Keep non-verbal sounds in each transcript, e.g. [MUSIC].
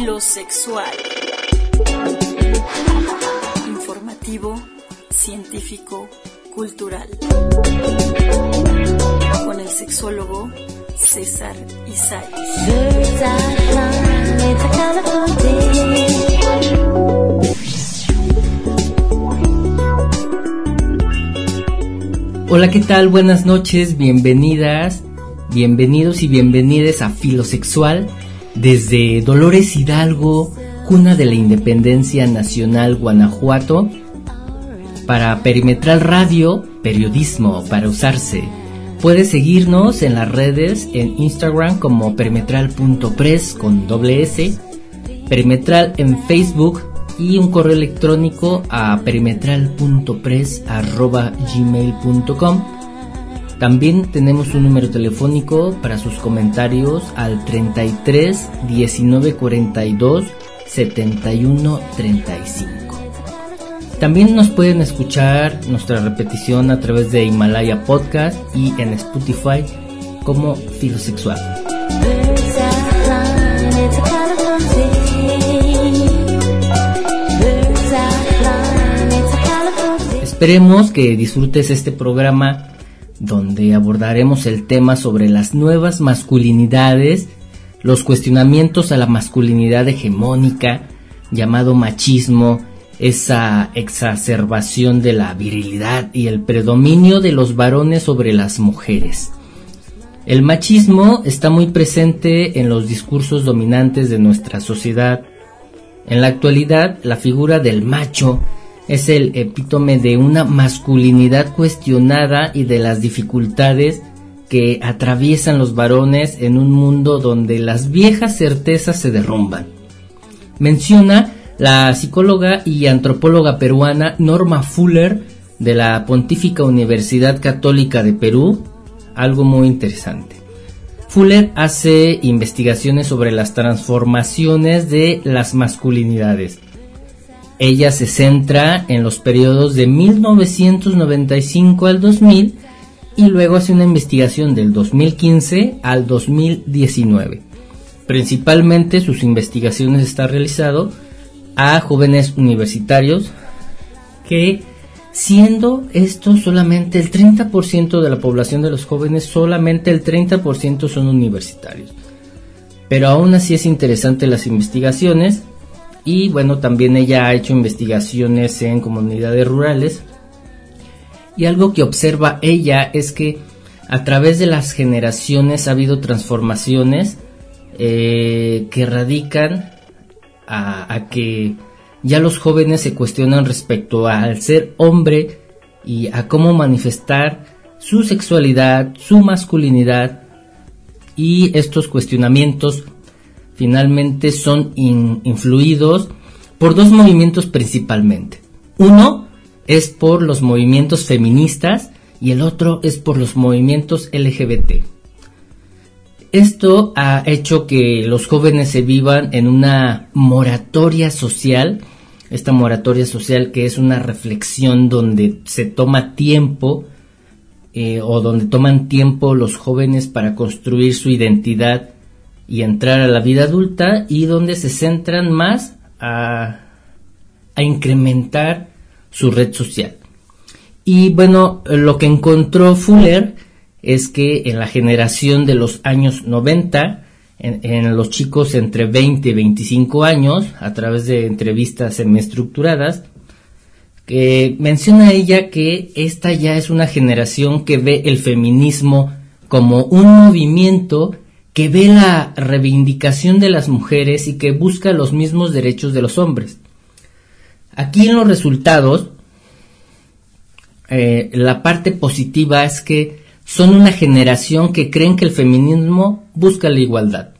Filosexual. Informativo, científico, cultural. Con el sexólogo César Isai. Hola, ¿qué tal? Buenas noches, bienvenidas, bienvenidos y bienvenidas a Filosexual desde Dolores Hidalgo, cuna de la Independencia Nacional Guanajuato, para Perimetral Radio, periodismo para usarse. Puedes seguirnos en las redes en Instagram como perimetral.press con doble S, perimetral en Facebook y un correo electrónico a perimetral.press.gmail.com. También tenemos un número telefónico para sus comentarios al 33 19 42 71 35. También nos pueden escuchar nuestra repetición a través de Himalaya Podcast y en Spotify como Filosexual. Esperemos que disfrutes este programa donde abordaremos el tema sobre las nuevas masculinidades, los cuestionamientos a la masculinidad hegemónica, llamado machismo, esa exacerbación de la virilidad y el predominio de los varones sobre las mujeres. El machismo está muy presente en los discursos dominantes de nuestra sociedad. En la actualidad, la figura del macho es el epítome de una masculinidad cuestionada y de las dificultades que atraviesan los varones en un mundo donde las viejas certezas se derrumban. Menciona la psicóloga y antropóloga peruana Norma Fuller de la Pontífica Universidad Católica de Perú, algo muy interesante. Fuller hace investigaciones sobre las transformaciones de las masculinidades ella se centra en los periodos de 1995 al 2000 y luego hace una investigación del 2015 al 2019. Principalmente sus investigaciones están realizado a jóvenes universitarios que siendo esto solamente el 30% de la población de los jóvenes, solamente el 30% son universitarios. Pero aún así es interesante las investigaciones y bueno, también ella ha hecho investigaciones en comunidades rurales. Y algo que observa ella es que a través de las generaciones ha habido transformaciones eh, que radican a, a, que ya los jóvenes se cuestionan respecto al ser hombre y a cómo manifestar su sexualidad, su masculinidad y estos cuestionamientos finalmente son influidos por dos movimientos principalmente. Uno es por los movimientos feministas y el otro es por los movimientos LGBT. Esto ha hecho que los jóvenes se vivan en una moratoria social, esta moratoria social que es una reflexión donde se toma tiempo eh, o donde toman tiempo los jóvenes para construir su identidad y entrar a la vida adulta y donde se centran más a, incrementar su red social. Y bueno, lo que encontró Fuller es que en la generación de los años 90, en, los chicos entre 20 y 25 años, a través de entrevistas semiestructuradas, que menciona ella que esta ya es una generación que ve el feminismo como un movimiento que ve la reivindicación de las mujeres y que busca los mismos derechos de los hombres. Aquí en los resultados, eh, la parte positiva es que son una generación que creen que el feminismo busca la igualdad.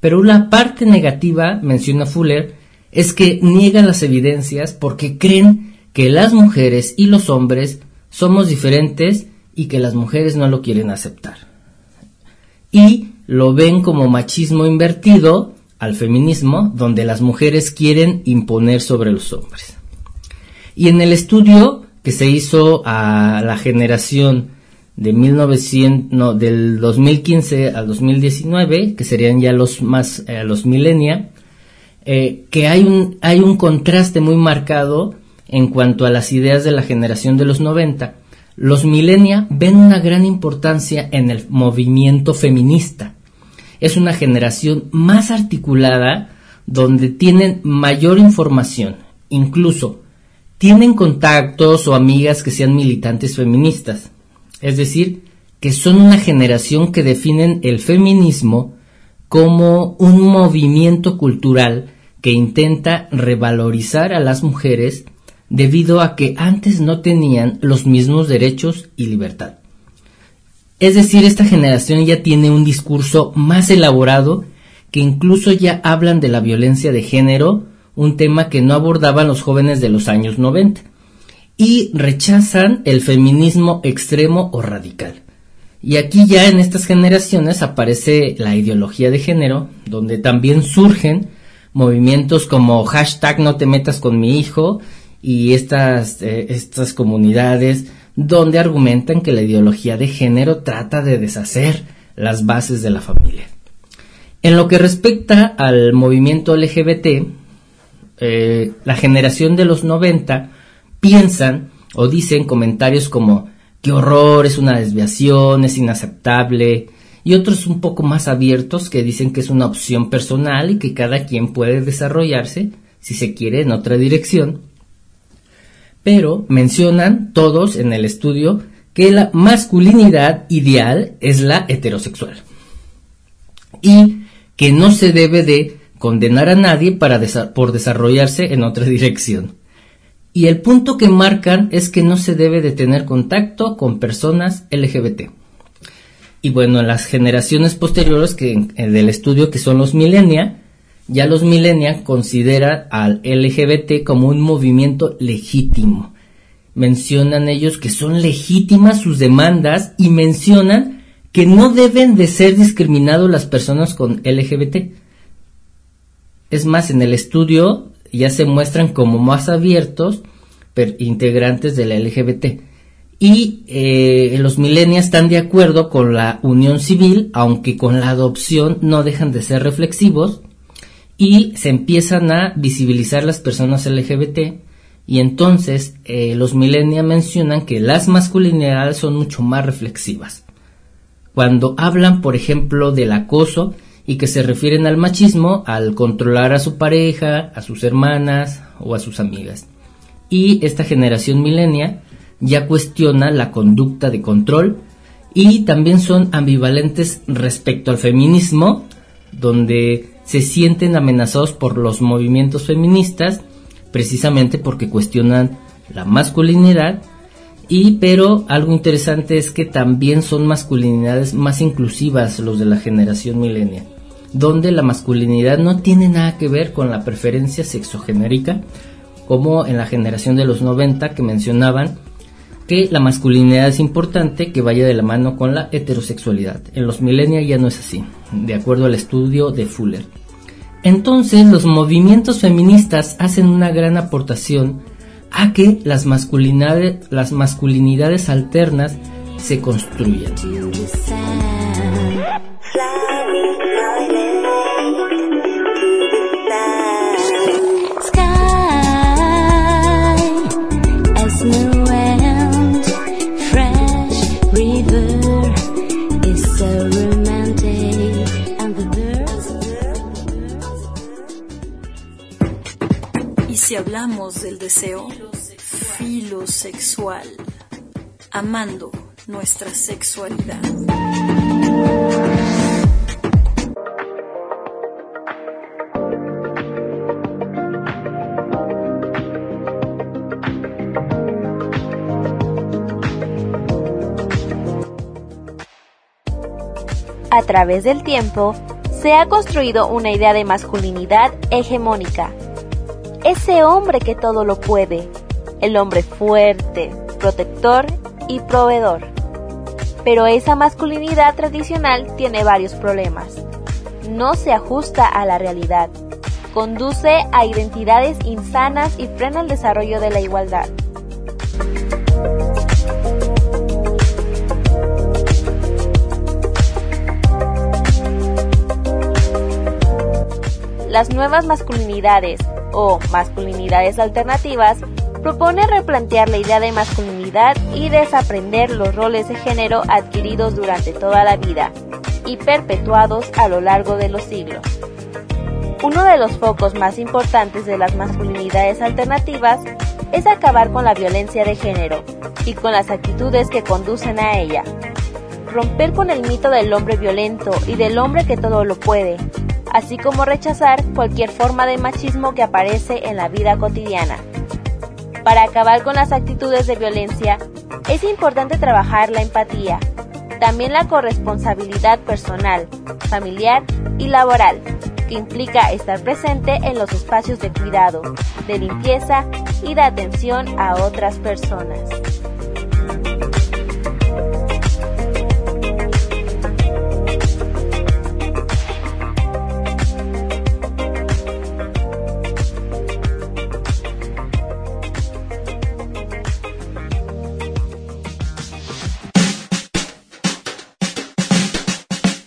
Pero la parte negativa, menciona Fuller, es que niegan las evidencias porque creen que las mujeres y los hombres somos diferentes y que las mujeres no lo quieren aceptar. Y lo ven como machismo invertido al feminismo, donde las mujeres quieren imponer sobre los hombres. Y en el estudio que se hizo a la generación de 1900, del 2015 al 2019, que serían ya los más, eh, los millennia, eh, que hay un, hay un contraste muy marcado en cuanto a las ideas de la generación de los 90. Los millennials ven una gran importancia en el movimiento feminista. Es una generación más articulada donde tienen mayor información, incluso tienen contactos o amigas que sean militantes feministas. Es decir, que son una generación que definen el feminismo como un movimiento cultural que intenta revalorizar a las mujeres debido a que antes no tenían los mismos derechos y libertad. Es decir, esta generación ya tiene un discurso más elaborado que incluso ya hablan de la violencia de género, un tema que no abordaban los jóvenes de los años 90, y rechazan el feminismo extremo o radical. Y aquí ya en estas generaciones aparece la ideología de género, donde también surgen movimientos como hashtag no te metas con mi hijo y estas, eh, estas comunidades donde argumentan que la ideología de género trata de deshacer las bases de la familia. En lo que respecta al movimiento LGBT, eh, la generación de los 90 piensan o dicen comentarios como qué horror, es una desviación, es inaceptable, y otros un poco más abiertos que dicen que es una opción personal y que cada quien puede desarrollarse, si se quiere, en otra dirección. Pero mencionan todos en el estudio que la masculinidad ideal es la heterosexual. Y que no se debe de condenar a nadie para por desarrollarse en otra dirección. Y el punto que marcan es que no se debe de tener contacto con personas LGBT. Y bueno, en las generaciones posteriores que, del estudio que son los millennials, ya los millennials consideran al LGBT como un movimiento legítimo. Mencionan ellos que son legítimas sus demandas y mencionan que no deben de ser discriminados las personas con LGBT. Es más, en el estudio ya se muestran como más abiertos integrantes de la LGBT. Y eh, los millennials están de acuerdo con la unión civil, aunque con la adopción no dejan de ser reflexivos y se empiezan a visibilizar las personas LGBT y entonces eh, los millennials mencionan que las masculinidades son mucho más reflexivas cuando hablan, por ejemplo, del acoso y que se refieren al machismo al controlar a su pareja, a sus hermanas o a sus amigas. Y esta generación milenia ya cuestiona la conducta de control y también son ambivalentes respecto al feminismo, donde se sienten amenazados por los movimientos feministas precisamente porque cuestionan la masculinidad. Y pero algo interesante es que también son masculinidades más inclusivas los de la generación millennial, donde la masculinidad no tiene nada que ver con la preferencia sexogenérica, como en la generación de los 90 que mencionaban que la masculinidad es importante que vaya de la mano con la heterosexualidad. En los millennials ya no es así, de acuerdo al estudio de Fuller. Entonces, los movimientos feministas hacen una gran aportación a que las masculinidades, las masculinidades alternas se construyan. Hablamos del deseo filosexual, amando nuestra sexualidad. A través del tiempo, se ha construido una idea de masculinidad hegemónica ese hombre que todo lo puede, el hombre fuerte, protector y proveedor. Pero esa masculinidad tradicional tiene varios problemas. No se ajusta a la realidad, conduce a identidades insanas y frena el desarrollo de la igualdad. las nuevas masculinidades o masculinidades alternativas propone replantear la idea de masculinidad y desaprender los roles de género adquiridos durante toda la vida y perpetuados a lo largo de los siglos. Uno de los focos más importantes de las masculinidades alternativas es acabar con la violencia de género y con las actitudes que conducen a ella. Romper con el mito del hombre violento y del hombre que todo lo puede, así como rechazar cualquier forma de machismo que aparece en la vida cotidiana. Para acabar con las actitudes de violencia, es importante trabajar la empatía, también la corresponsabilidad personal, familiar y laboral, que implica estar presente en los espacios de cuidado, de limpieza y de atención a otras personas.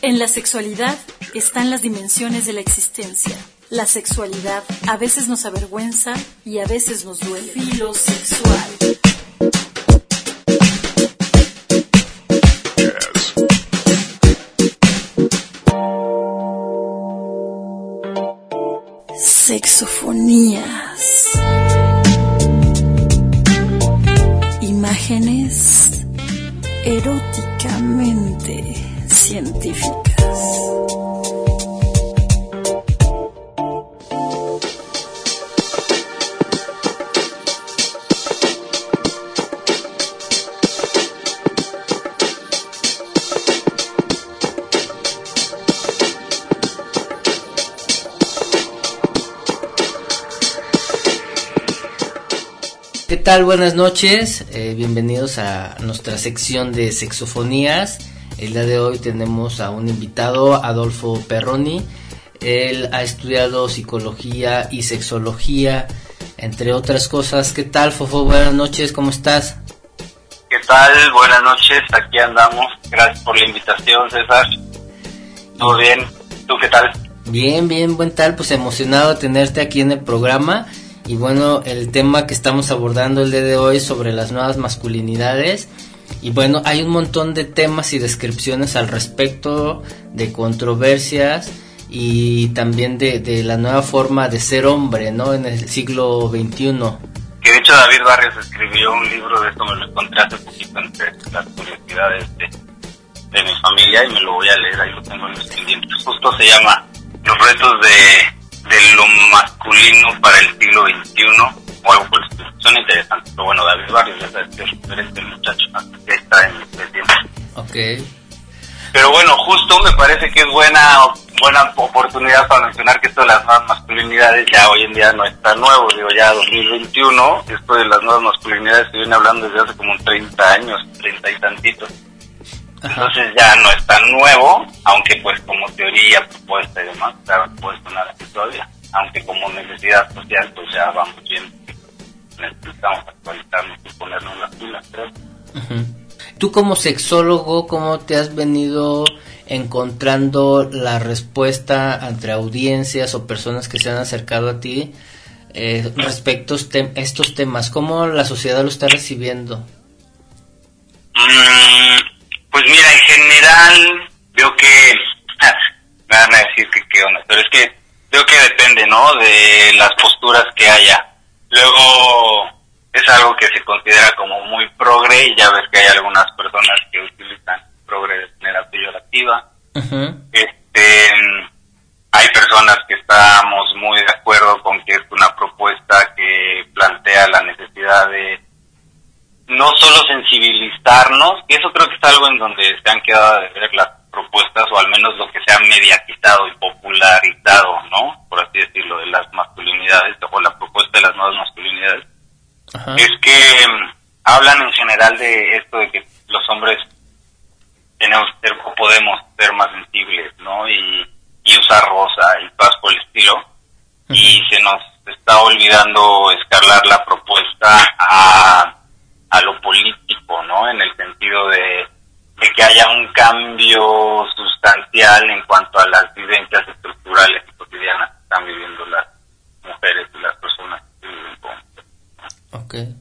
En la sexualidad están las dimensiones de la existencia. La sexualidad a veces nos avergüenza y a veces nos duele. Filosexual. Sexofonías. Imágenes eróticamente científicas. ¿Qué tal? Buenas noches, eh, bienvenidos a nuestra sección de sexofonías. El día de hoy tenemos a un invitado, Adolfo Perroni. Él ha estudiado psicología y sexología, entre otras cosas. ¿Qué tal, Fofo? Buenas noches, ¿cómo estás? ¿Qué tal? Buenas noches, aquí andamos. Gracias por la invitación, César. ¿Todo bien? ¿Tú qué tal? Bien, bien, buen tal, pues emocionado de tenerte aquí en el programa. Y bueno, el tema que estamos abordando el día de hoy sobre las nuevas masculinidades. Y bueno, hay un montón de temas y descripciones al respecto, de controversias y también de, de la nueva forma de ser hombre, ¿no? En el siglo XXI. Que de hecho David Barrios escribió un libro de esto, me lo encontré hace poquito entre las curiosidades de, de mi familia y me lo voy a leer, ahí lo tengo en los pendientes. Justo se llama Los retos de, de lo masculino para el siglo XXI algo el estilo. Son interesantes, pero bueno, David Barrios es este muchacho que está en mis pendientes. Ok. Pero bueno, justo me parece que es buena buena oportunidad para mencionar que esto de las nuevas masculinidades ya hoy en día no está nuevo, digo ya 2021, esto de las nuevas masculinidades se viene hablando desde hace como 30 años, 30 y tantitos. Entonces ya no es tan nuevo, aunque pues como teoría, propuesta y demás, claro, puede sonar así todavía. Aunque como necesidad social, pues ya vamos bien, necesitamos actualizarnos y creo. Tú como sexólogo, ¿cómo te has venido encontrando la respuesta entre audiencias o personas que se han acercado a ti eh, respecto a este- estos temas? ¿Cómo la sociedad lo está recibiendo? Mm, pues mira, en general veo que [LAUGHS] me van a decir que qué onda, pero es que veo que depende, ¿no? De las posturas que haya. Luego es algo que se considera como muy progre y ya ves que hay algunas personas que utilizan progre de manera peyorativa. Ujú. Este, hay personas que estamos muy de acuerdo con que es una propuesta que plantea la necesidad de no solo sensibilizarnos, y eso creo que es algo en donde se han quedado de ver las propuestas, o al menos lo que se ha mediatizado y popularizado, ¿no? Por así decirlo, de las masculinidades, o la propuesta de las nuevas masculinidades, Ajá. es que mm, hablan en general de esto de que los hombres tenemos ser o podemos ser más sensibles, ¿no? Y, y usar rosa y cosas por el estilo. Y se nos está olvidando escalar la propuesta a en cuanto a las vivencias estructurales y cotidianas que están viviendo las mujeres y las personas que viven con okay.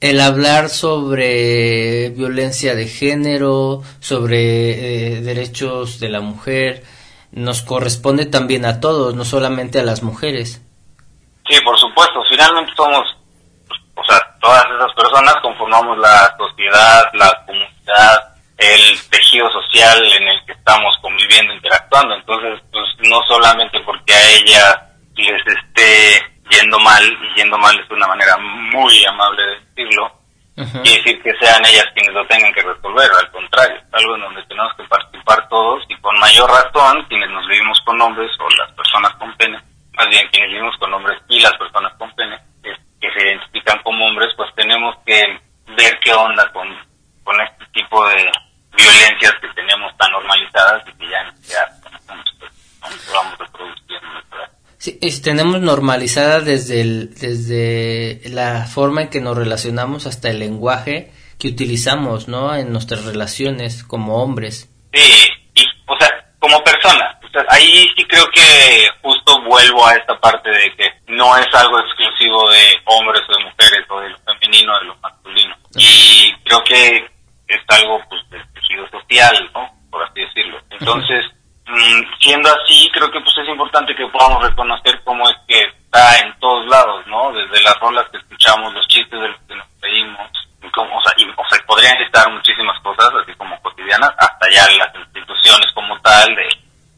El hablar sobre violencia de género, sobre eh, derechos de la mujer, nos corresponde también a todos, no solamente a las mujeres. Sí, por supuesto, finalmente somos, o sea, todas esas personas conformamos la sociedad, la comunidad, el tejido social en el estamos conviviendo, interactuando. Entonces, pues no solamente porque a ella les esté yendo mal, y yendo mal es una manera muy amable de decirlo, y decir que sean ellas quienes lo tengan que resolver, al contrario, es algo en donde tenemos que participar todos y con mayor razón quienes nos vivimos con hombres o las personas con pene, más bien quienes vivimos con hombres y las personas con pene, que, que se identifican como hombres, pues tenemos que ver qué onda con, con este tipo de violencias que tenemos tan normalizadas y que ya, ya vamos reproduciendo. Sí, tenemos normalizada desde, el, desde la forma en que nos relacionamos hasta el lenguaje que utilizamos, ¿no? En nuestras relaciones como hombres. Sí, y, o sea, como personas. ahí sí creo que justo vuelvo a esta parte de que no es algo exclusivo de hombres o de mujeres o de lo femenino o de lo masculino. Y creo que es algo pues del tejido social, ¿no? Por así decirlo. Entonces, Mm, siendo así, creo que pues es importante que podamos reconocer cómo es que está en todos lados, ¿no? Desde las rolas que escuchamos, los chistes de los que nos reímos, como, o, sea, y, o sea, podrían estar muchísimas cosas, así como cotidianas, hasta ya las instituciones como tal, de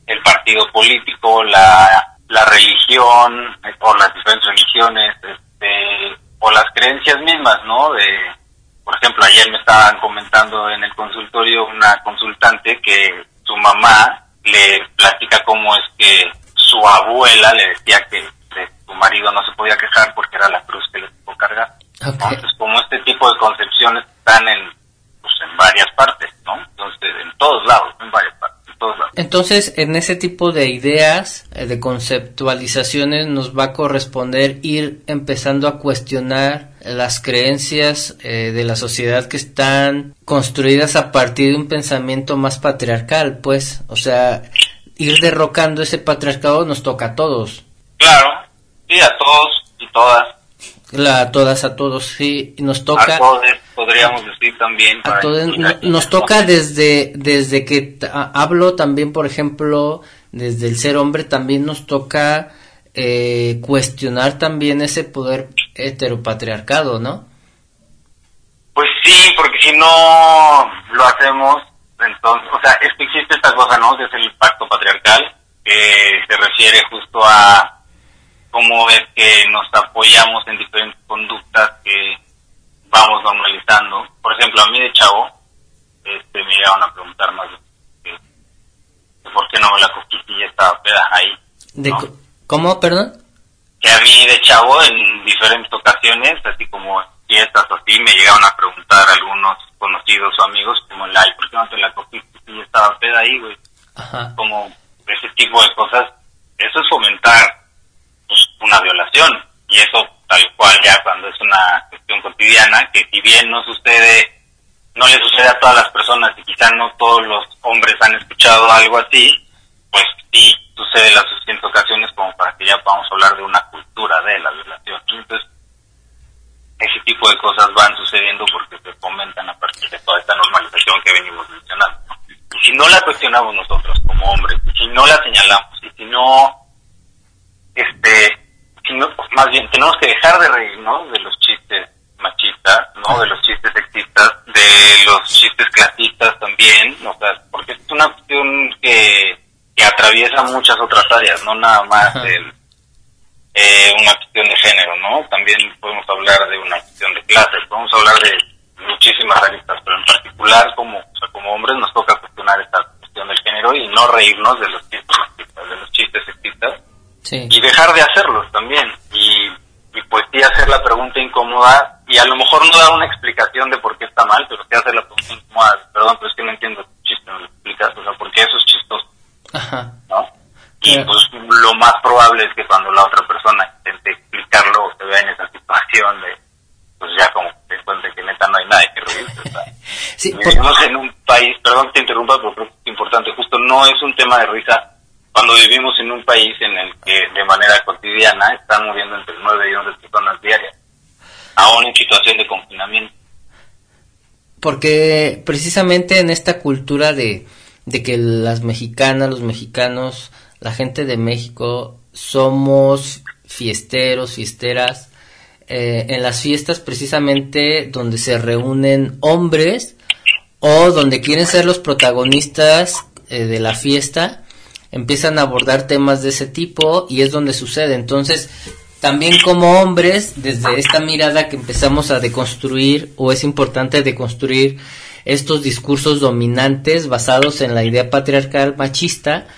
el partido político, la, la religión, o las diferentes religiones, este, o las creencias mismas, ¿no? De, por ejemplo, ayer me estaban comentando en el consultorio una consultante que su mamá le platica cómo es que su abuela le decía que su marido no se podía quejar porque era la cruz que le tocó cargar. Entonces, como este tipo de concepciones están en, pues, en varias partes, ¿no? Entonces, en todos lados, en varias partes. En todos lados. Entonces, en ese tipo de ideas, eh, de conceptualizaciones, nos va a corresponder ir empezando a cuestionar las creencias eh, de la sociedad que están construidas a partir de un pensamiento más patriarcal, pues, o sea, ir derrocando ese patriarcado nos toca a todos. Claro, sí, a todos y todas. La, a todas, a todos, sí, nos toca. A todos, podríamos decir también. A todos, nos toca desde, desde que hablo también, por ejemplo, desde el ser hombre, también nos toca eh, cuestionar también ese poder heteropatriarcado, ¿no? Pues sí, porque si no lo hacemos, entonces, o sea, es que existe esta cosa, ¿no? Que es el pacto patriarcal, que se refiere justo a cómo es que nos apoyamos en diferentes conductas que vamos normalizando. Por ejemplo, a mí de chavo, este, me llegaron a preguntar más de, por qué no me la cogí si ya estaba peda ahí. ¿Cómo, perdón? Que a mí de chavo, en diferentes ocasiones, así como fiestas o así, me llegaron a preguntar algunos conocidos o amigos, como, ay, ¿por qué no te la cogiste si ya estaba peda ahí, güey? Como ese tipo de cosas, eso es fomentar una violación. Y eso tal cual ya cuando es una cuestión cotidiana, que si bien no sucede, no le sucede a todas las personas y quizá no todos los hombres han escuchado algo así, pues sí sucede las suficientes ocasiones como para que ya podamos hablar de una cultura de la violación. Entonces, ese tipo de cosas van sucediendo porque se fomentan a partir de toda esta normalización que venimos mencionando. Y si no la cuestionamos nosotros como hombres, si no la señalamos, y si no, este, no, más bien, tenemos que dejar de reírnos de los chistes machistas, ¿no? De los chistes sexistas, de los chistes clasistas también, o sea, porque es una cuestión que que atraviesa muchas otras áreas, no nada más eh, una cuestión de género, ¿no? También podemos hablar de una cuestión de clases, podemos hablar de muchísimas aristas, pero en particular como, como hombres nos toca cuestionar esta cuestión del género y no reírnos de los chistes de los chistes sexistas y dejar de hacerlos también y, y pues sí hacer la pregunta incómoda y a lo mejor no dar una explicación de por qué está mal, pero sí hacer la pregunta incómoda, perdón, pero es que no entiendo chiste, no lo explicas, o sea, ¿por qué eso es chistoso? Ajá. ¿no? Y pues lo más probable es que cuando la otra persona intente explicarlo o se vea en esa situación de, pues ya como te cuente que neta no hay nada que reírse. [LAUGHS] sí, Vivimos en un país, perdón que te interrumpa, pero creo que es importante, justo no es un tema de risa cuando vivimos en un país en el que de manera cotidiana están muriendo entre 9 y 11 personas diarias. aún en situación de confinamiento. Porque precisamente en esta cultura de, de que las mexicanas, los mexicanos, la gente de México somos fiesteros, fiesteras, eh, en las fiestas precisamente donde se reúnen hombres o donde quieren ser los protagonistas eh, de la fiesta, empiezan a abordar temas de ese tipo y es donde sucede. Entonces, también como hombres, desde esta mirada que empezamos a deconstruir, o es importante deconstruir estos discursos dominantes basados en la idea patriarcal machista,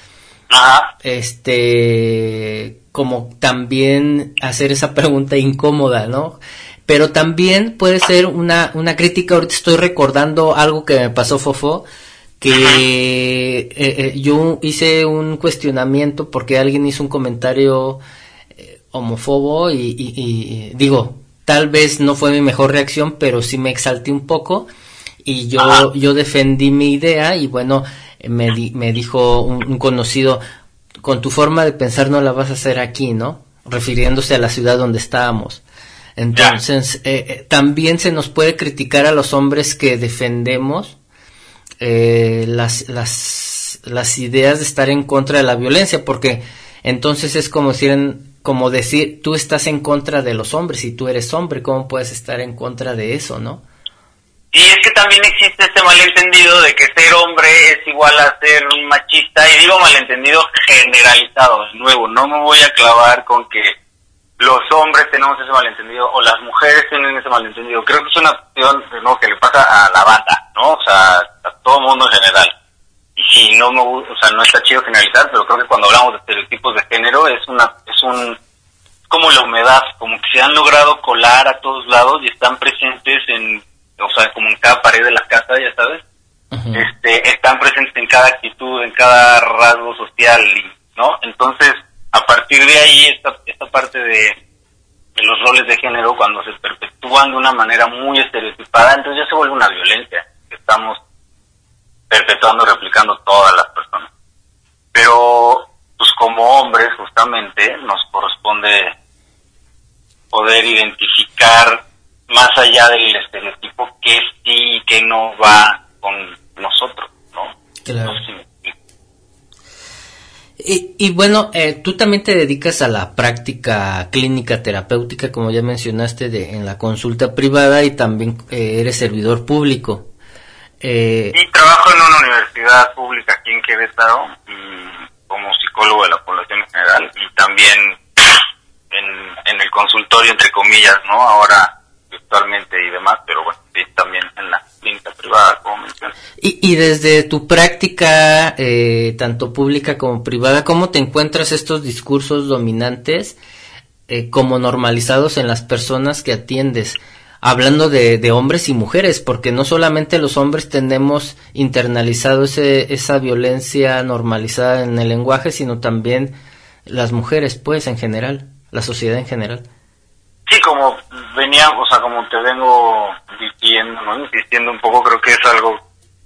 este, como también hacer esa pregunta incómoda, ¿no? Pero también puede ser una, una crítica, ahorita estoy recordando algo que me pasó Fofo, que eh, eh, yo hice un cuestionamiento porque alguien hizo un comentario homofobo y, digo, tal vez no fue mi mejor reacción, pero sí me exalté un poco y yo, yo defendí mi idea y bueno, me, me dijo un, conocido, con tu forma de pensar no la vas a hacer aquí, ¿no? Refiriéndose a la ciudad donde estábamos. Entonces, eh, eh, también se nos puede criticar a los hombres que defendemos eh, las, las, ideas de estar en contra de la violencia, porque entonces es como decir, tú estás en contra de los hombres y tú eres hombre, ¿cómo puedes estar en contra de eso, no? Y es que también existe este malentendido de que ser hombre es igual a ser un machista, y digo malentendido generalizado, de nuevo, no me voy a clavar con que los hombres tenemos ese malentendido o las mujeres tienen ese malentendido. Creo que es una cuestión ¿no? que le pasa a la banda, ¿no? O sea, a todo mundo en general. Y si no me o sea, no está chido generalizar, pero creo que cuando hablamos de estereotipos de género es una un como la humedad, como que se han logrado colar a todos lados y están presentes en, o sea, como en cada pared de la casa, ya sabes, este, están presentes en cada actitud, en cada rasgo social, ¿no? Entonces, a partir de ahí, esta, esta parte de, los roles de género, cuando se perpetúan de una manera muy estereotipada, entonces ya se vuelve una violencia que estamos perpetuando, replicando todas las personas. Pero pues como hombres justamente nos corresponde poder identificar más allá del estereotipo que sí y que no va con nosotros, ¿no? Claro. Y, y, bueno, eh, tú también te dedicas a la práctica clínica terapéutica, como ya mencionaste, de, en la consulta privada y también eh, eres servidor público. Eh, sí, trabajo en una universidad pública aquí en Querétaro y como psicólogo de la población en general y también en, el consultorio, entre comillas, ¿no? Ahora virtualmente y demás, pero bueno, sí, también en la clínica privada, como mencioné. Y, y desde tu práctica, eh, tanto pública como privada, ¿cómo te encuentras estos discursos dominantes eh, como normalizados en las personas que atiendes? Hablando de, de, hombres y mujeres, porque no solamente los hombres tenemos internalizado ese, esa violencia normalizada en el lenguaje, sino también las mujeres, pues, en general, la sociedad en general. Sí, como venía, o sea, como te vengo diciendo. Insistiendo un poco, creo que es algo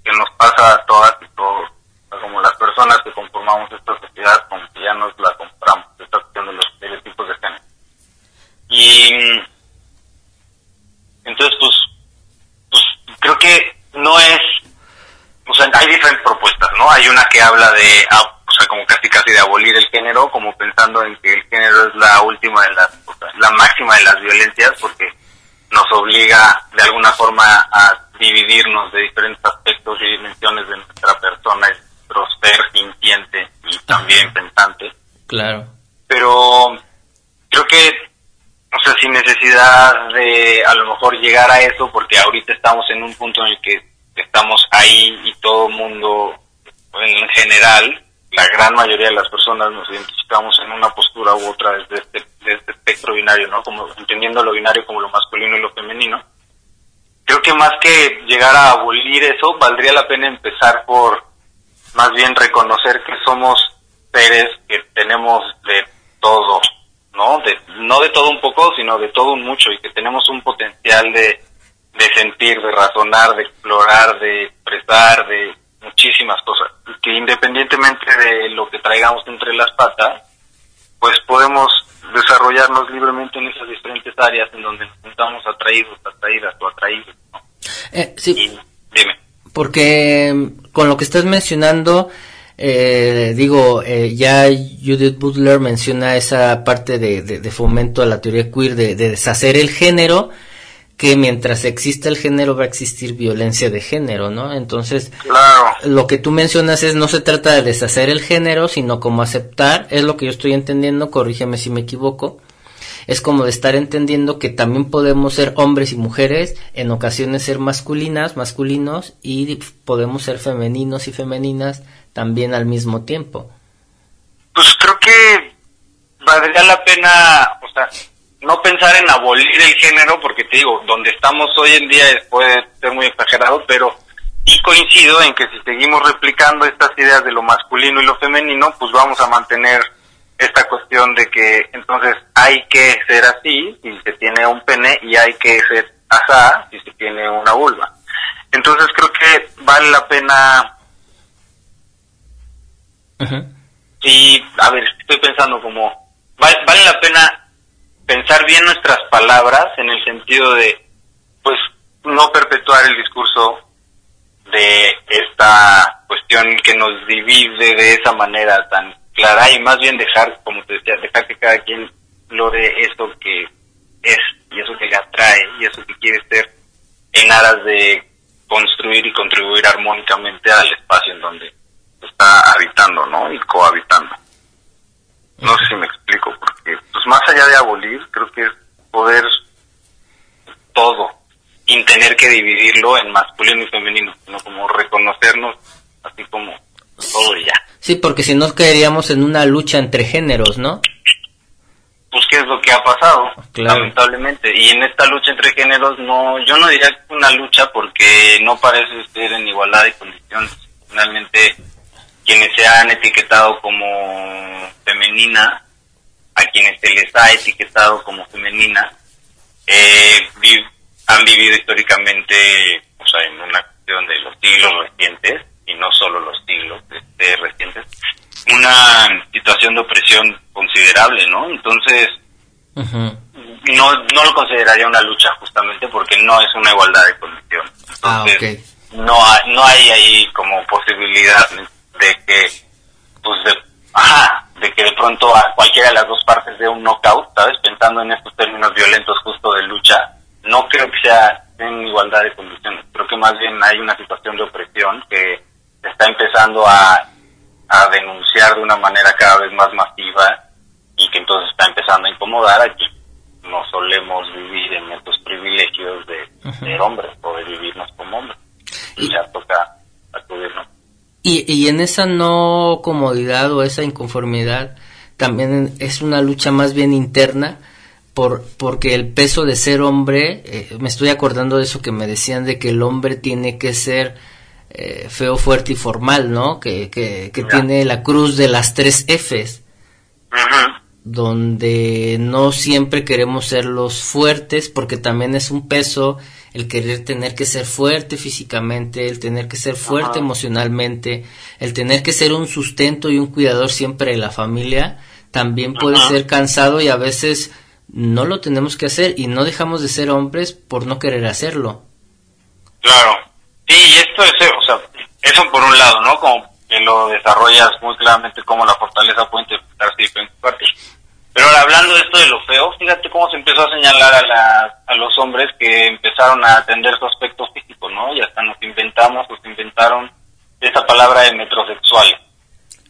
que nos pasa a todas y todos, como las personas que conformamos esta sociedad, como que ya nos la compramos, esta cuestión de los estereotipos de género. Y entonces, pues, pues creo que no es, o sea, hay diferentes propuestas, ¿no? Hay una que habla de, ah, o sea, como casi casi de abolir el género, como pensando en que el género es la última de las, o sea, la máxima de las violencias, porque nos obliga de alguna forma a dividirnos de diferentes aspectos y dimensiones de nuestra persona, nuestro ser sintiente y también pensante. Claro. Pero creo que o sea, sin necesidad de a lo mejor llegar a eso, porque ahorita estamos en un punto en el que estamos ahí y todo el mundo, en general, la gran mayoría de las personas nos identificamos en una postura u otra desde este, este espectro binario, ¿no? Como entendiendo lo binario como lo masculino y lo femenino. Creo que más que llegar a abolir eso, valdría la pena empezar por más bien reconocer que somos seres que tenemos. De, no de todo un poco, sino de todo un mucho y que tenemos un potencial de, de sentir, de razonar, de explorar, de expresar, de muchísimas cosas. Que independientemente de lo que traigamos entre las patas, pues podemos desarrollar desarrollarnos libremente en esas diferentes áreas en donde nos sentamos atraídos, atraídas o atraídos. Eh, sí. dime. Porque mm, con lo que estás mencionando, eh, digo, eh, ya Judith Butler menciona esa parte de, de, fomento a la teoría queer de, de, deshacer el género, que mientras exista el género va a existir violencia de género, ¿no? Entonces, lo que tú mencionas es no se trata de deshacer el género, sino como aceptar, es lo que yo estoy entendiendo, corrígeme si me equivoco, es como de estar entendiendo que también podemos ser hombres y mujeres, en ocasiones ser masculinas, masculinos, y podemos ser femeninos y femeninas también al mismo tiempo. Pues creo que valdría la pena, o sea, no pensar en abolir el género, porque te digo, donde estamos hoy en día puede ser muy exagerado, pero y coincido en que si seguimos replicando estas ideas de lo masculino y lo femenino, pues vamos a mantener esta cuestión de que entonces hay que ser así si se tiene un pene y hay que ser asá si se tiene una vulva. Entonces creo que vale la pena... Sí, a ver, estoy pensando como... Vale, vale la pena pensar bien nuestras palabras en el sentido de, pues, no perpetuar el discurso de esta cuestión que nos divide de esa manera tan clara y más bien dejar, como te decía, dejar que cada quien lore eso que es y eso que le atrae y eso que quiere ser en aras de construir y contribuir armónicamente al espacio en donde está habitando, ¿no? Y cohabitando. No sé si me explico, porque pues más allá de abolir, creo que es poder todo, sin tener que dividirlo en masculino y femenino, sino como reconocernos así como todo y ya. Sí, porque si no caeríamos en una lucha entre géneros, ¿no? Pues qué es lo que ha pasado, lamentablemente. Y en esta lucha entre géneros, no, yo no diría que una lucha porque no parece ser en igualdad de condiciones. Finalmente, quienes se han etiquetado como femenina, a quienes se les ha etiquetado como femenina, eh, han vivido históricamente, o sea, en una cuestión de los siglos recientes, y no solo los siglos este, recientes, una situación de opresión considerable, ¿no? Entonces, no, no lo consideraría una lucha justamente porque no es una igualdad de condiciones. Ah, Entonces, no, hay, no hay ahí como posibilidad de que, pues, de, ajá, de que de pronto a cualquiera de las dos partes de un knockout, ¿sabes? Pensando en estos términos violentos justo de lucha, no creo que sea en igualdad de condiciones. Creo que más bien hay una situación de opresión que está empezando a, a denunciar de una manera cada vez más masiva y que entonces está empezando a incomodar a quien no solemos vivir en estos privilegios de ser hombres o de vivirnos como hombres. Y ya toca acudirnos y, y en esa no comodidad o esa inconformidad también es una lucha más bien interna por, porque el peso de ser hombre, eh, me estoy acordando de eso que me decían de que el hombre tiene que ser eh, feo, fuerte y formal, ¿no? Que, que, que tiene la cruz de las tres Fs. Donde no siempre queremos ser los fuertes porque también es un peso el querer tener que ser fuerte físicamente, el tener que ser fuerte emocionalmente, el tener que ser un sustento y un cuidador siempre de la familia, también puede ser cansado y a veces no lo tenemos que hacer y no dejamos de ser hombres por no querer hacerlo. Claro, sí, y esto es, o sea, eso por un lado, ¿no? Como que lo desarrollas muy claramente como la fortaleza puede interpretarse diferentes partes. Pero ahora, hablando de esto de lo feo, fíjate cómo se empezó a señalar a, a los hombres que empezaron a atender su aspecto físico, ¿no? Y hasta nos inventamos, nos inventaron esa palabra de metrosexual.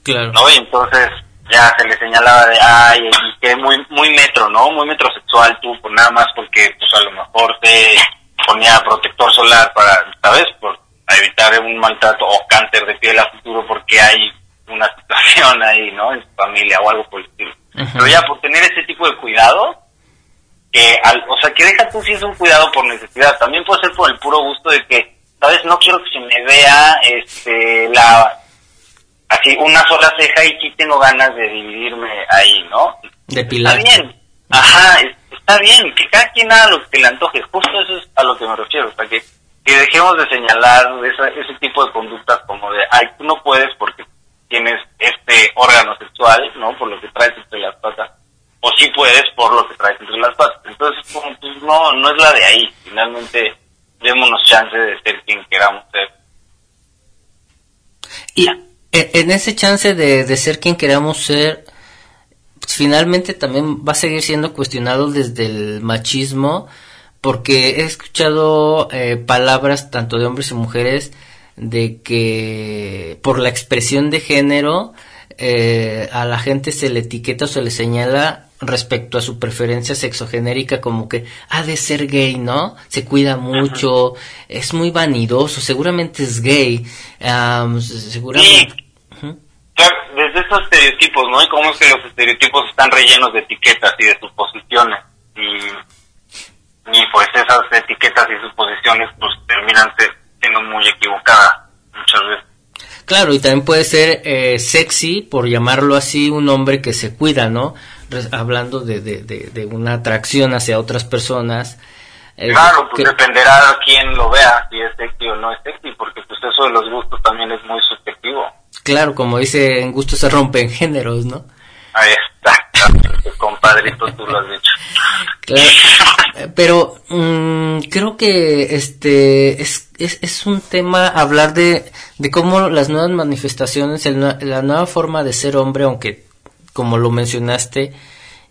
Claro. ¿No? Y entonces ya se le señalaba de, ay, que muy, muy metro, ¿no? Muy metrosexual tú, pues nada más porque, pues a lo mejor te ponía protector solar para, ¿sabes? Por evitar un maltrato o cáncer de piel a futuro porque hay una [LAUGHS] situación ahí, ¿no? En su familia o algo por el estilo. Pero ya por tener ese tipo de cuidado, que al, o sea, que deja tú si es un cuidado por necesidad, también puede ser por el puro gusto de que, sabes, no quiero que se me vea este la así una sola ceja y sí tengo ganas de dividirme ahí, ¿no? De pilar. Está bien. Ajá, está bien, que cada quien haga lo que le antoje, justo eso es a lo que me refiero, o que, dejemos de señalar ese tipo de conductas como de, ay, tú no puedes porque tienes este órgano sexual, ¿no? Por lo que traes entre las patas. O sí puedes por lo que traes entre las patas. Entonces, como, pues no, no es la de ahí. Finalmente, démonos chance de ser quien queramos ser. Y en ese chance de, de ser quien queramos ser, finalmente también va a seguir siendo cuestionado desde el machismo, porque he escuchado eh, palabras tanto de hombres y mujeres de que por la expresión de género eh, a la gente se le etiqueta o se le señala respecto a su preferencia sexogenérica como que ha de ser gay, ¿no? Se cuida mucho, es muy vanidoso, seguramente es gay, seguramente... Claro, desde esos estereotipos, ¿no? Y cómo es que los estereotipos están rellenos de etiquetas y de suposiciones. Y, y pues esas etiquetas y suposiciones pues terminan siendo muy equivocadas muchas veces. Claro, y también puede ser eh, sexy, por llamarlo así, un hombre que se cuida, ¿no? hablando de, de, de, una atracción hacia otras personas. Eh, claro, pues dependerá a quién lo vea, si es sexy o no es sexy, porque pues eso de los gustos también es muy subjetivo. Claro, como dice, en gusto se rompen [LAUGHS] géneros, ¿no? Ahí está, compadrito, tú lo has dicho. Claro, pero mm, creo que este es, es, es, un tema hablar de, de cómo las nuevas manifestaciones, la nueva forma de ser hombre, aunque como lo mencionaste,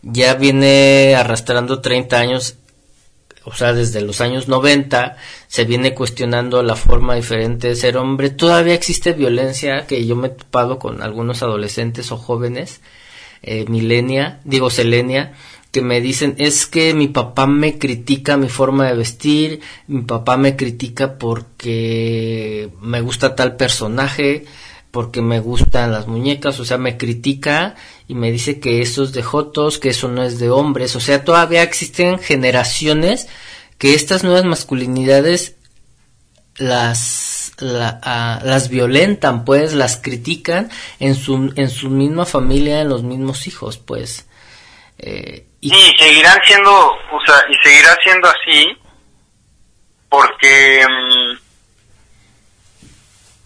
ya viene arrastrando 30 años, o sea, desde los años 90 se viene cuestionando la forma diferente de ser hombre. Todavía existe violencia que yo me he topado con algunos adolescentes o jóvenes, eh, milenia, digo selenia, que me dicen es que mi papá me critica mi forma de vestir, mi papá me critica porque me gusta tal personaje, porque me gustan las muñecas, o sea, me critica y me dice que eso es de jotos, que eso no es de hombres, o sea, todavía existen generaciones que estas nuevas masculinidades las las violentan, pues las critican en su en su misma familia, en los mismos hijos, pues. Eh, y seguirán siendo, o sea, y seguirá siendo así porque mm,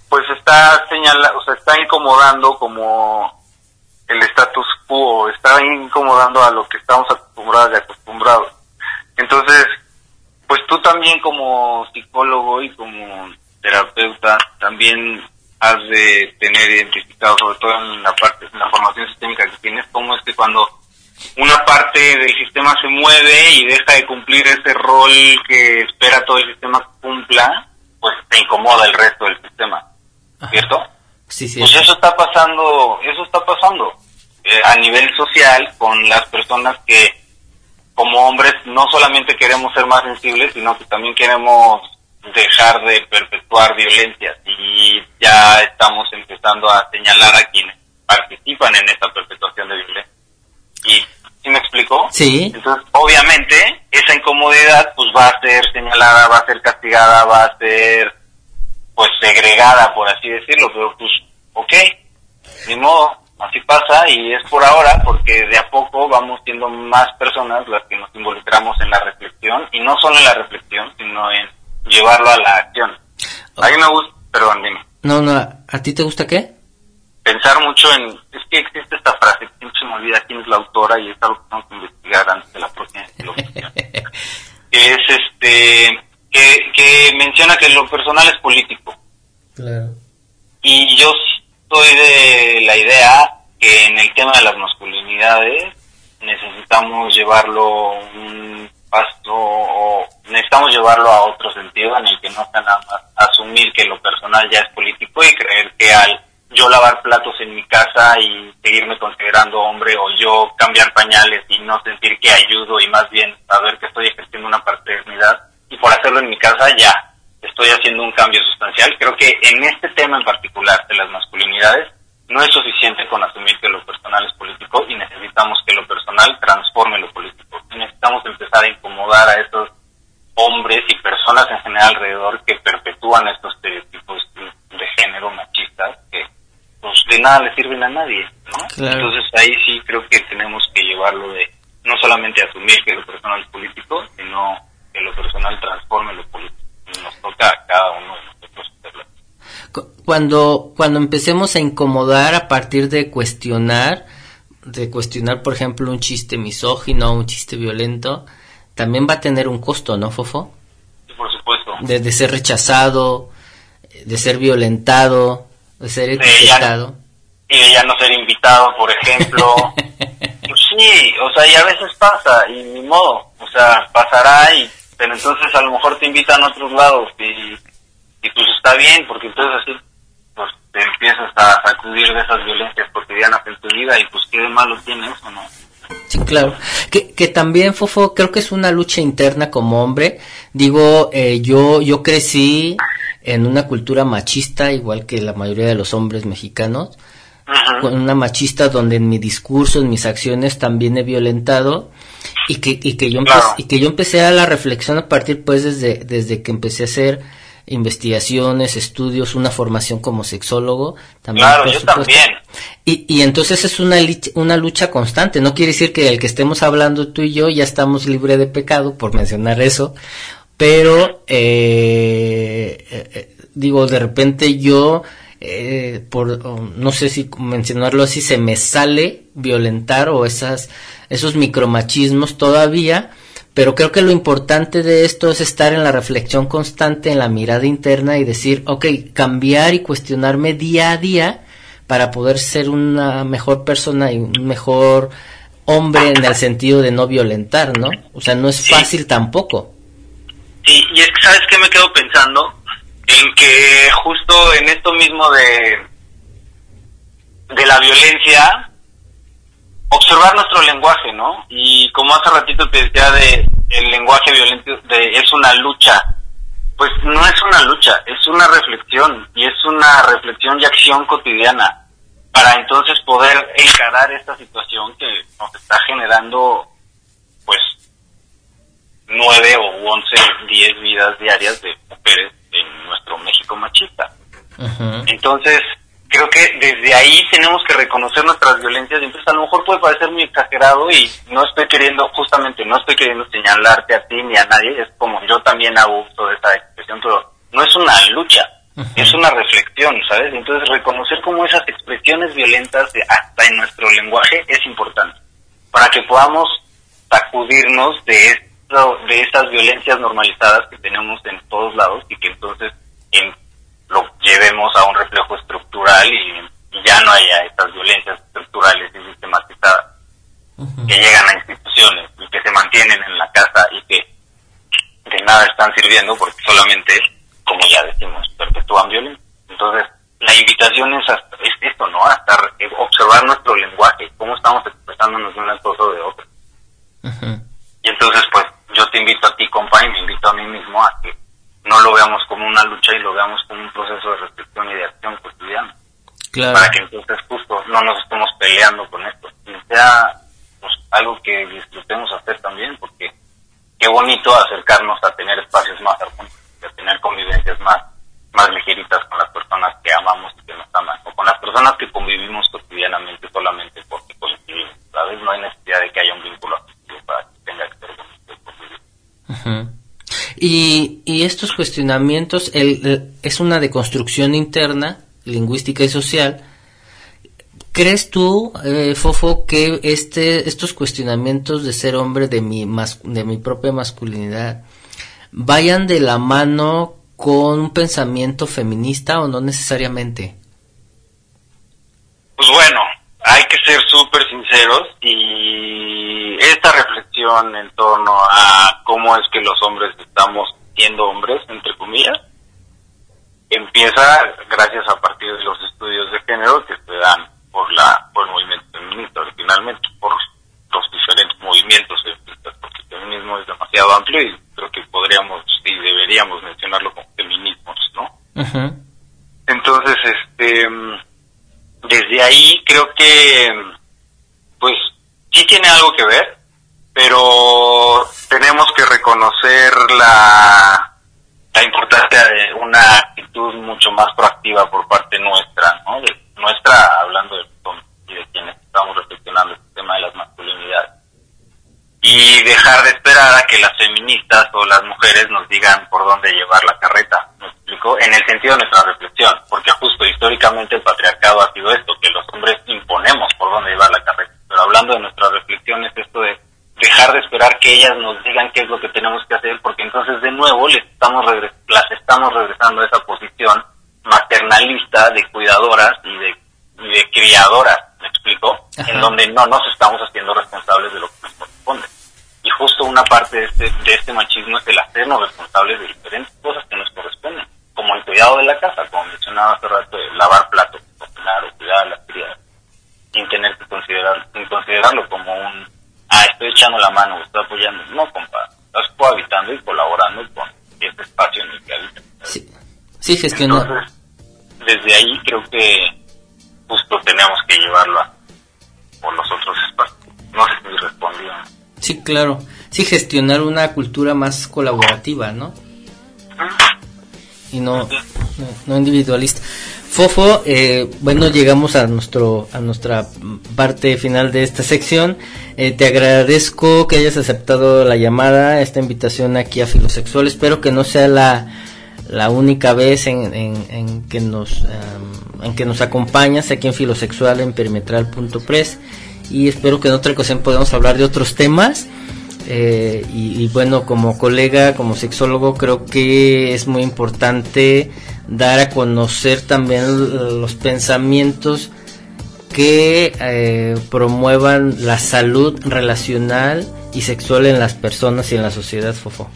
pues está señalando, o sea, está incomodando como el status quo, está incomodando a lo que estamos acostumbrados y acostumbrados. Entonces, pues tú también como psicólogo y como terapeuta también has de tener identificado, sobre todo en la parte, en la formación sistémica que tienes, cómo es que cuando una parte del sistema se mueve y deja de cumplir ese rol que espera todo el sistema que cumpla, pues te incomoda el resto del sistema. ¿cierto? Sí, sí. Pues eso está pasando, eso está pasando eh, a nivel social con las personas que como hombres no solamente queremos ser más sensibles, sino que también queremos dejar de perpetuar violencia y ya estamos empezando a señalar a quienes participan en esta perpetuación de violencia. ¿Y ¿sí me explicó? Sí. Entonces, obviamente, esa incomodidad pues va a ser señalada, va a ser castigada, va a ser pues segregada, por así decirlo, pero pues, ok, ni modo, así pasa y es por ahora porque de a poco vamos siendo más personas las que nos involucramos en la reflexión y no solo en la reflexión, sino en llevarlo a la acción. A mí me gusta, perdón, dime. No, no, ¿a ti te gusta qué? Pensar mucho en, es que existe esta frase, que se me olvida quién es la autora y es algo que tengo que investigar antes de la próxima [LAUGHS] que es este, que, menciona que lo personal es político. Y yo soy de la idea que en el tema de las masculinidades necesitamos llevarlo un paso o necesitamos llevarlo a otro sentido en el que no sea nada más asumir que lo personal ya es político y creer que al yo lavar platos en mi casa y seguirme considerando hombre o yo cambiar pañales y no sentir que ayudo y más bien saber que estoy ejerciendo una paternidad y por hacerlo en mi casa ya estoy haciendo un cambio sustancial. Creo que en este tema en particular de las masculinidades no es suficiente con asumir que lo personal es político y necesitamos que lo personal transforme lo político. necesitamos empezar a incomodar a estos hombres y personas en general alrededor que perpetúan estos estereotipos de género machistas que pues de nada le sirven a nadie, Entonces ahí sí creo que tenemos que llevarlo de no solamente asumir que lo personal es político, sino personal transforme lo político. Nos toca a cada uno de nosotros hacerlo. Cuando, cuando empecemos a incomodar a partir de cuestionar, de cuestionar, por ejemplo, un chiste misógino, un chiste violento, también va a tener un costo, ¿no, Fofo? Sí, por supuesto. De, ser rechazado, de ser violentado, de ser etiquetado. Y de ya no ser invitado, por ejemplo. [LAUGHS] Pues sí, o sea, y a veces pasa, y ni modo, o sea, pasará, y pero entonces a lo mejor te invitan a otros lados, y, y pues está bien, porque entonces así pues te empiezas a sacudir de esas violencias cotidianas en tu vida, y pues qué de malo tiene eso, ¿no? Sí, claro. Que, que también, Fofo, creo que es una lucha interna como hombre. Digo, eh, yo, yo crecí en una cultura machista, igual que la mayoría de los hombres mexicanos. Con una machista donde en mi discurso, en mis acciones también he violentado y que, y que yo empecé, y que yo empecé a la reflexión a partir pues desde, desde que empecé a hacer investigaciones, estudios, una formación como sexólogo. También, claro, yo también. Y, y entonces es una, una lucha constante. No quiere decir que el que estemos hablando tú y yo ya estamos libre de pecado, por mencionar eso. Pero, eh, eh, eh digo, de repente yo, eh, por, no sé si mencionarlo así, se me sale violentar o esas, esos micromachismos todavía pero creo que lo importante de esto es estar en la reflexión constante, en la mirada interna y decir, ok, cambiar y cuestionarme día a día para poder ser una mejor persona y un mejor hombre en el sentido de no violentar, ¿no? O sea, no es fácil tampoco. Sí, y es que, ¿sabes qué me quedo pensando? En que justo en esto mismo de, de la violencia, observar nuestro lenguaje, ¿no? Y como hace ratito te decía de el lenguaje violento de es una lucha, pues no es una lucha, es una reflexión y es una reflexión y acción cotidiana para entonces poder encarar esta situación que nos está generando pues nueve o once, diez vidas diarias de mujeres en nuestro México machista. Entonces, creo que desde ahí tenemos que reconocer nuestras violencias entonces a lo mejor puede parecer muy exagerado y no estoy queriendo, justamente no estoy queriendo señalarte a ti ni a nadie, es como yo también hago uso de esta expresión, pero no es una lucha, es una reflexión, ¿sabes? Entonces reconocer cómo esas expresiones violentas hasta en nuestro lenguaje es importante para que podamos sacudirnos de esto, de estas violencias normalizadas que tenemos en todos lados y que entonces en lo llevemos a un reflejo estructural y, ya no haya estas violencias estructurales y sistematizadas que llegan a instituciones y que se mantienen en la casa y que de nada están sirviendo porque solamente, como ya decimos, perpetúan violencia. Entonces, la invitación es, es esto, ¿no? Hasta observar nuestro lenguaje, cómo estamos expresándonos de una cosa o de otra. Entonces, pues, yo te invito a ti, compa, y me invito a mí mismo a que no lo veamos como una lucha y lo veamos como un proceso de reflexión y de acción cotidiana. Para que entonces justo no nos estemos peleando con esto. Y sea pues, algo que disfrutemos hacer también, porque qué bonito acercarnos a tener espacios más armónicos, a tener convivencias más, más ligeritas con las personas que amamos y que nos aman, o con las personas que convivimos cotidianamente solamente porque convivimos. ¿Sabes? No hay necesidad de que haya un vínculo afectivo para que tenga que ser bonito convivir. Y, y estos cuestionamientos el, es una deconstrucción interna, lingüística y social. ¿Crees tú, eh, Fofo, que este, estos cuestionamientos de ser hombre de mi, de mi propia masculinidad vayan de la mano con un pensamiento feminista o no necesariamente? Pues bueno, hay que ser súper sinceros y esta reflexión en torno a cómo es que los hombres estamos siendo hombres, entre comillas, empieza gracias a partir de los estudios de género que se dan por la por el movimiento feminista originalmente, por los diferentes movimientos feministas, porque el feminismo es demasiado amplio y creo que podríamos y deberíamos mencionarlo como feminismos, ¿no? Entonces, este desde ahí creo que pues sí tiene algo que ver, pero tenemos que reconocer la, la importancia de una actitud mucho más proactiva por parte nuestra, ¿no? De, nuestra, hablando de, de quienes estamos reflexionando este tema de las masculinidades. Y dejar de esperar a que las feministas o las mujeres nos digan por dónde llevar la carreta, ¿me explico? En el sentido de nuestra reflexión, porque justo históricamente el patriarcado ha sido esto, que los hombres imponemos por dónde llevar la carreta pero hablando de nuestras reflexiones, esto de dejar de esperar que ellas nos digan qué es lo que tenemos que hacer, nuevo les estamos las estamos regresando a esa posición maternalista de cuidadoras y de, de criadoras, ¿me explico? En donde no nos estamos haciendo responsables de lo que nos corresponde. Y justo una parte de este, de este machismo es el hacernos responsables de diferentes cosas que nos corresponden, como el cuidado de la casa, como mencionaba hace rato, lavar platos, cocinar o cuidar a las criadas, sin tener que considerar, sin considerarlo como un, ah, estoy echando la mano, estoy apoyando. No, compa, estás cohabitando y colaborando con este espacio en el que habitas. Sí, sí gestionar. Entonces, desde ahí creo que justo tenemos que llevarlo a por los otros espacios. No sé si. Sí, claro. Sí, gestionar una cultura más colaborativa, ¿no? Y no, no, individualista. Fofo, eh, bueno, llegamos a nuestro a nuestra parte final de esta sección. Eh, te agradezco que hayas aceptado la llamada, esta invitación aquí a Filosexual. Espero que no sea la, la única vez en, en, que nos em, en que nos acompañas aquí en Filosexual en perimetral.press y espero que en otra ocasión podamos hablar de otros temas. Eh, y, bueno, como colega, como sexólogo, creo que es muy importante dar a conocer también los pensamientos que eh, promuevan la salud relacional y sexual en las personas y en la sociedad, Fofo.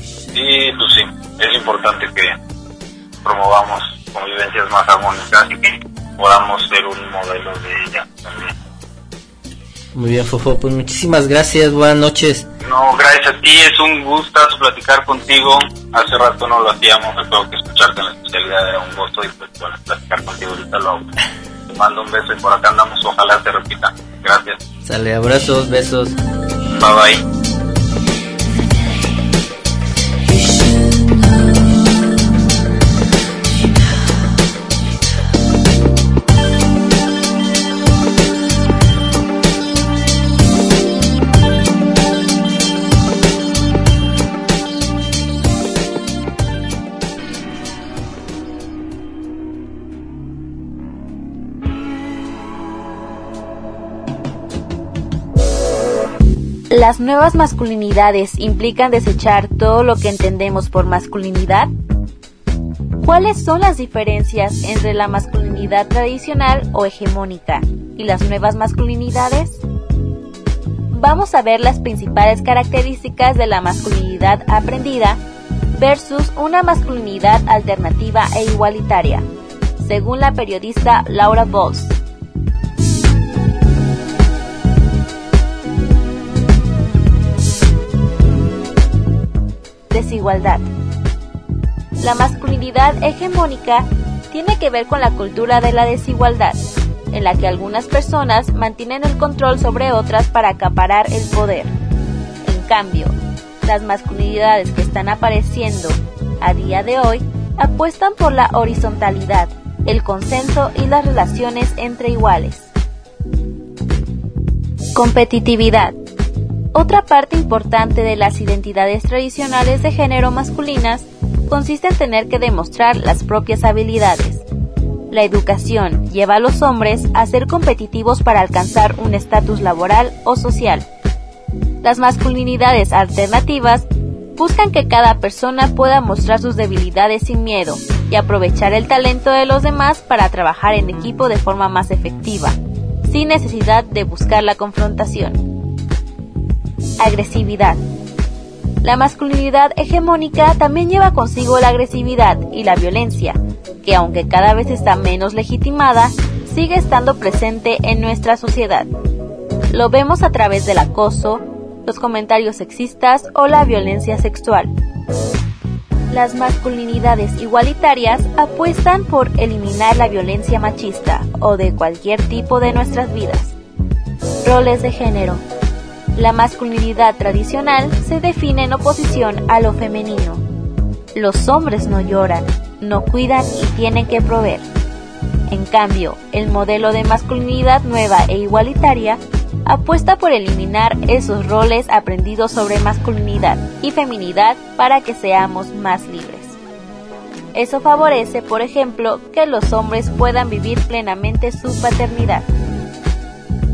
Sí, sí, es importante que promovamos convivencias más armónicas y que podamos ser un modelo de ella también. Muy bien, Fofo, pues muchísimas gracias, buenas noches. No, gracias a ti, es un gustazo platicar contigo. Hace rato no lo hacíamos, recuerdo que escucharte en la especialidad era un gusto y pues bueno, platicar contigo ahorita lo hago. Te mando un beso y por acá andamos, ojalá te repita. Gracias. Sale, abrazos, besos. Bye bye. ¿Las nuevas masculinidades implican desechar todo lo que entendemos por masculinidad? ¿Cuáles son las diferencias entre la masculinidad tradicional o hegemónica y las nuevas masculinidades? Vamos a ver las principales características de la masculinidad aprendida versus una masculinidad alternativa e igualitaria, según la periodista Laura Voss. La masculinidad hegemónica tiene que ver con la cultura de la desigualdad, en la que algunas personas mantienen el control sobre otras para acaparar el poder. En cambio, las masculinidades que están apareciendo a día de hoy apuestan por la horizontalidad, el consenso y las relaciones entre iguales. Competitividad. Otra parte importante de las identidades tradicionales de género masculinas consiste en tener que demostrar las propias habilidades. La educación lleva a los hombres a ser competitivos para alcanzar un estatus laboral o social. Las masculinidades alternativas buscan que cada persona pueda mostrar sus debilidades sin miedo y aprovechar el talento de los demás para trabajar en equipo de forma más efectiva, sin necesidad de buscar la confrontación. Agresividad. La masculinidad hegemónica también lleva consigo la agresividad y la violencia, que aunque cada vez está menos legitimada, sigue estando presente en nuestra sociedad. Lo vemos a través del acoso, los comentarios sexistas o la violencia sexual. Las masculinidades igualitarias apuestan por eliminar la violencia machista o de cualquier tipo de nuestras vidas. Roles de género. La masculinidad tradicional se define en oposición a lo femenino. Los hombres no lloran, no cuidan y tienen que proveer. En cambio, el modelo de masculinidad nueva e igualitaria apuesta por eliminar esos roles aprendidos sobre masculinidad y feminidad para que seamos más libres. Eso favorece, por ejemplo, que los hombres puedan vivir plenamente su paternidad.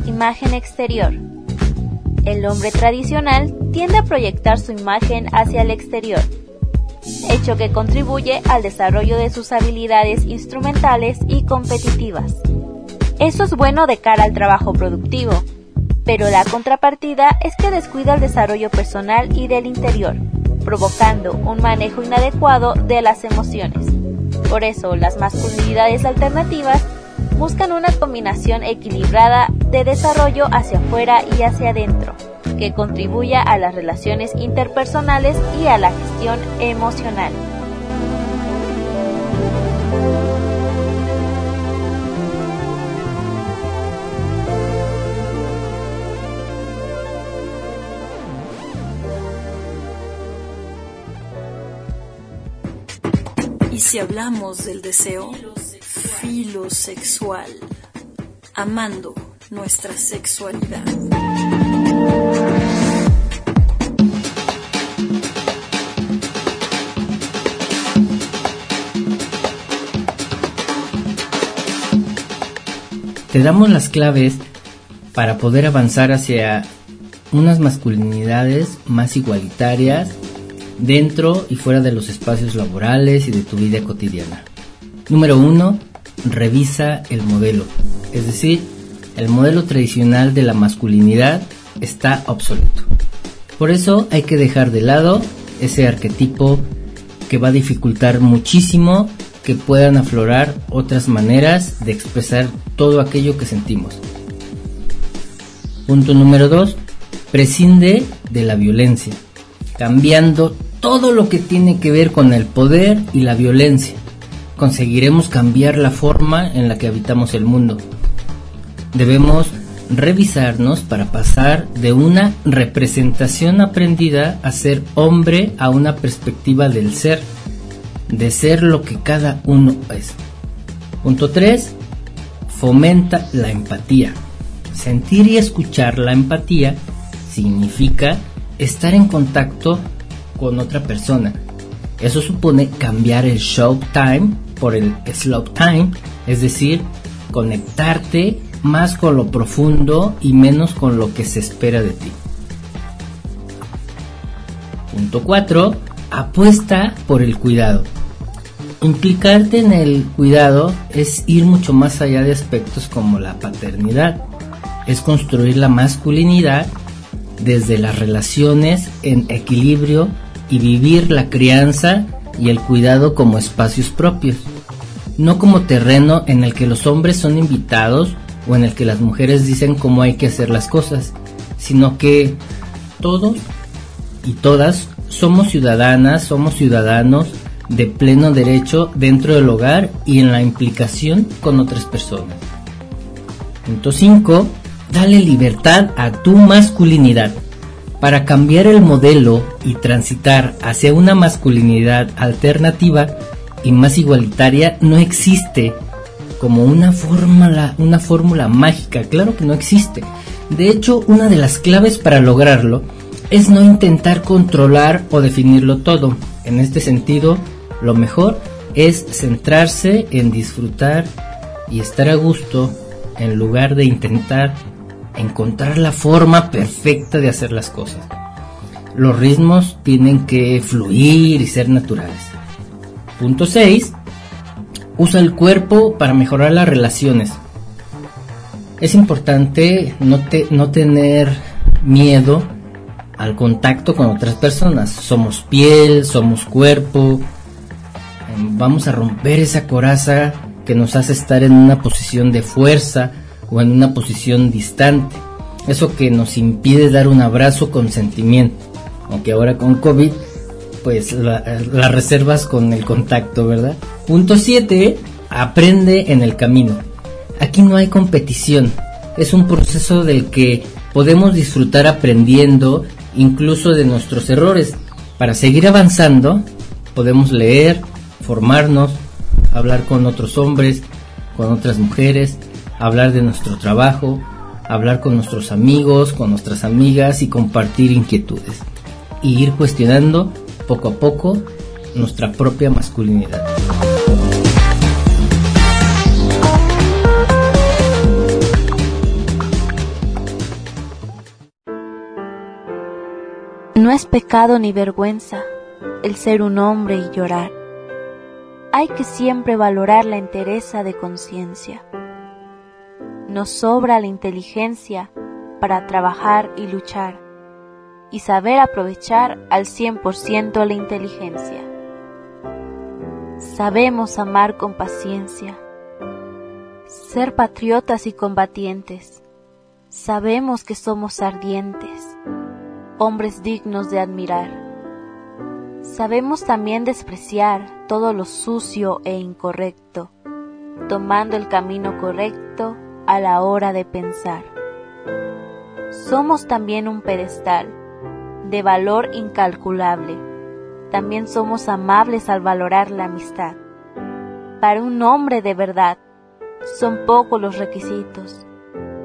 imagen exterior. El hombre tradicional tiende a proyectar su imagen hacia el exterior, hecho que contribuye al desarrollo de sus habilidades instrumentales y competitivas. Eso es bueno de cara al trabajo productivo, pero la contrapartida es que descuida el desarrollo personal y del interior, provocando un manejo inadecuado de las emociones. Por eso, las masculinidades alternativas buscan una combinación equilibrada de desarrollo hacia afuera y hacia adentro, que contribuya a las relaciones interpersonales y a la gestión emocional. Y si hablamos del deseo, filosexual, amando nuestra sexualidad. Te damos las claves para poder avanzar hacia unas masculinidades más igualitarias dentro y fuera de los espacios laborales y de tu vida cotidiana. Número uno, revisa el modelo. Es decir, el modelo tradicional de la masculinidad está obsoleto. Por eso hay que dejar de lado ese arquetipo que va a dificultar muchísimo que puedan aflorar otras maneras de expresar todo aquello que sentimos. Punto número 2. Prescinde de la violencia, cambiando todo lo que tiene que ver con el poder y la violencia conseguiremos cambiar la forma en la que habitamos el mundo. Debemos revisarnos para pasar de una representación aprendida a ser hombre a una perspectiva del ser, de ser lo que cada uno es. Punto 3. Fomenta la empatía. Sentir y escuchar la empatía significa estar en contacto con otra persona. Eso supone cambiar el show time por el slow time, es decir, conectarte más con lo profundo y menos con lo que se espera de ti. Punto 4. Apuesta por el cuidado. Implicarte en el cuidado es ir mucho más allá de aspectos como la paternidad. Es construir la masculinidad desde las relaciones en equilibrio y vivir la crianza y el cuidado como espacios propios, no como terreno en el que los hombres son invitados o en el que las mujeres dicen cómo hay que hacer las cosas, sino que todos y todas somos ciudadanas, somos ciudadanos de pleno derecho dentro del hogar y en la implicación con otras personas. Punto 5. Dale libertad a tu masculinidad. Para cambiar el modelo y transitar hacia una masculinidad alternativa y más igualitaria no existe como una fórmula, una fórmula mágica, claro que no existe. De hecho, una de las claves para lograrlo es no intentar controlar o definirlo todo. En este sentido, lo mejor es centrarse en disfrutar y estar a gusto en lugar de intentar encontrar la forma perfecta de hacer las cosas. Los ritmos tienen que fluir y ser naturales. Punto 6. Usa el cuerpo para mejorar las relaciones. Es importante no, no tener miedo al contacto con otras personas. Somos piel, somos cuerpo. Vamos a romper esa coraza que nos hace estar en una posición de fuerza o en una posición distante. Eso que nos impide dar un abrazo con sentimiento. Aunque ahora con COVID, pues las reservas con el contacto, ¿verdad? Punto 7. Aprende en el camino. Aquí no hay competición. Es un proceso del que podemos disfrutar aprendiendo incluso de nuestros errores. Para seguir avanzando, podemos leer, formarnos, hablar con otros hombres, con otras mujeres, hablar de nuestro trabajo, hablar con nuestros amigos, con nuestras amigas y compartir inquietudes. Y ir cuestionando poco a poco nuestra propia masculinidad. No es pecado ni vergüenza el ser un hombre y llorar. Hay que siempre valorar la entereza de conciencia. Nos sobra la inteligencia para trabajar y luchar y saber aprovechar al 100% la inteligencia. Sabemos amar con paciencia, ser patriotas y combatientes. Sabemos que somos ardientes, hombres dignos de admirar. Sabemos también despreciar todo lo sucio e incorrecto, tomando el camino correcto a la hora de pensar. Somos también un pedestal de valor incalculable. También somos amables al valorar la amistad. Para un hombre de verdad, son pocos los requisitos.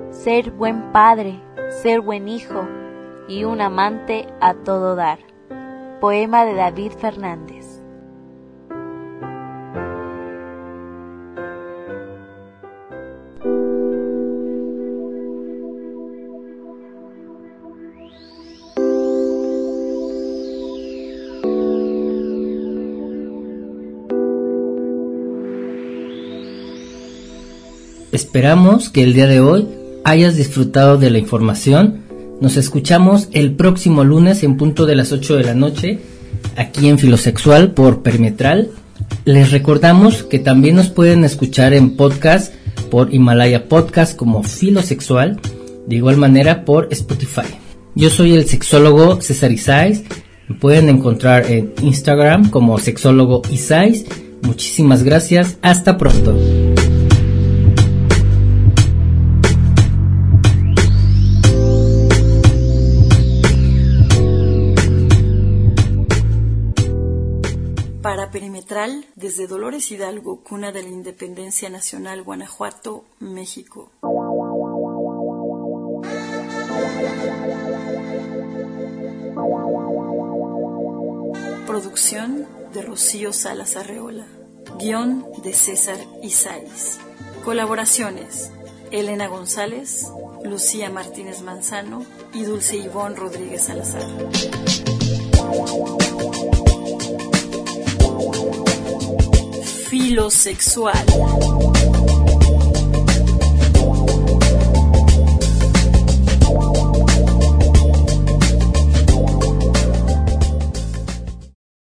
Ser buen padre, ser buen hijo y un amante a todo dar. Poema de David Fernández. Esperamos que el día de hoy hayas disfrutado de la información. Nos escuchamos el próximo lunes en punto de las 8 de la noche aquí en Filosexual por Perimetral. Les recordamos que también nos pueden escuchar en podcast por Himalaya Podcast como Filosexual, de igual manera por Spotify. Yo soy el sexólogo César Isais. Me pueden encontrar en Instagram como sexólogo Isais. Muchísimas gracias. Hasta pronto. Desde Dolores Hidalgo, cuna de la Independencia Nacional, Guanajuato, México. Producción de Rocío Salas Arreola. Guión de César Isais. Colaboraciones. Elena González, Lucía Martínez Manzano y Dulce Ivón Rodríguez Salazar. Filosexual.